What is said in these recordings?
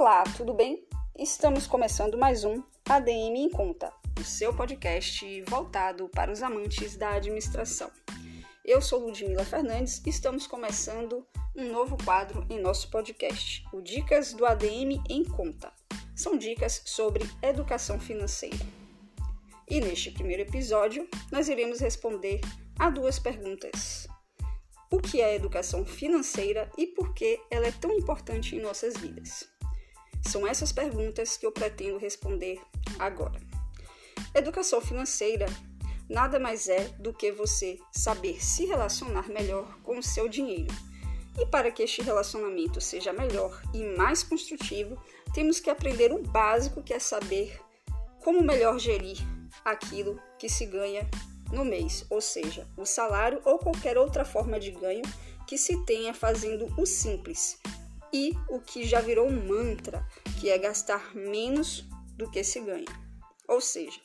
Olá, tudo bem? Estamos começando mais um ADM em Conta, o seu podcast voltado para os amantes da administração. Eu sou Ludmila Fernandes e estamos começando um novo quadro em nosso podcast, o Dicas do ADM em Conta. São dicas sobre educação financeira. E neste primeiro episódio, nós iremos responder a duas perguntas. O que é educação financeira e por que ela é tão importante em nossas vidas? São essas perguntas que eu pretendo responder agora. Educação financeira nada mais é do que você saber se relacionar melhor com o seu dinheiro. E para que este relacionamento seja melhor e mais construtivo, temos que aprender o básico que é saber como melhor gerir aquilo que se ganha no mês, ou seja, o salário ou qualquer outra forma de ganho que se tenha fazendo o simples, e o que já virou um mantra, que é gastar menos do que se ganha. Ou seja,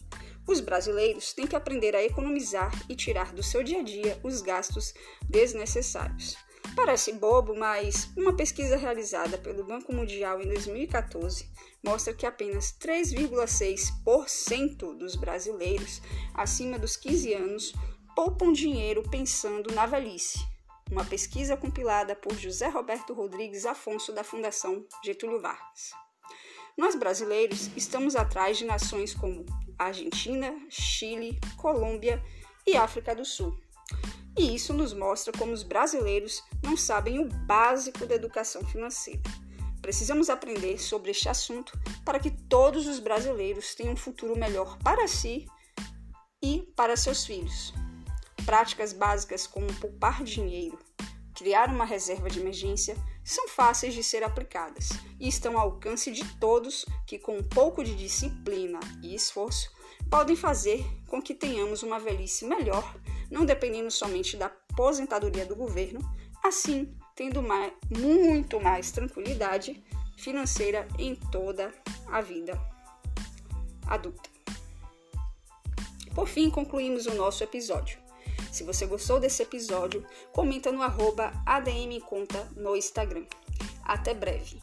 os brasileiros têm que aprender a economizar e tirar do seu dia a dia os gastos desnecessários. Parece bobo, mas uma pesquisa realizada pelo Banco Mundial em 2014 mostra que apenas 3,6% dos brasileiros acima dos 15 anos poupam dinheiro pensando na velhice uma pesquisa compilada por José Roberto Rodrigues Afonso da Fundação Getúlio Vargas. Nós brasileiros estamos atrás de nações como Argentina, Chile, Colômbia e África do Sul. E isso nos mostra como os brasileiros não sabem o básico da educação financeira. Precisamos aprender sobre este assunto para que todos os brasileiros tenham um futuro melhor para si e para seus filhos. Práticas básicas como poupar dinheiro, criar uma reserva de emergência são fáceis de ser aplicadas e estão ao alcance de todos que, com um pouco de disciplina e esforço, podem fazer com que tenhamos uma velhice melhor, não dependendo somente da aposentadoria do governo, assim tendo mais, muito mais tranquilidade financeira em toda a vida adulta. Por fim, concluímos o nosso episódio. Se você gostou desse episódio, comenta no arroba ADM Conta no Instagram. Até breve!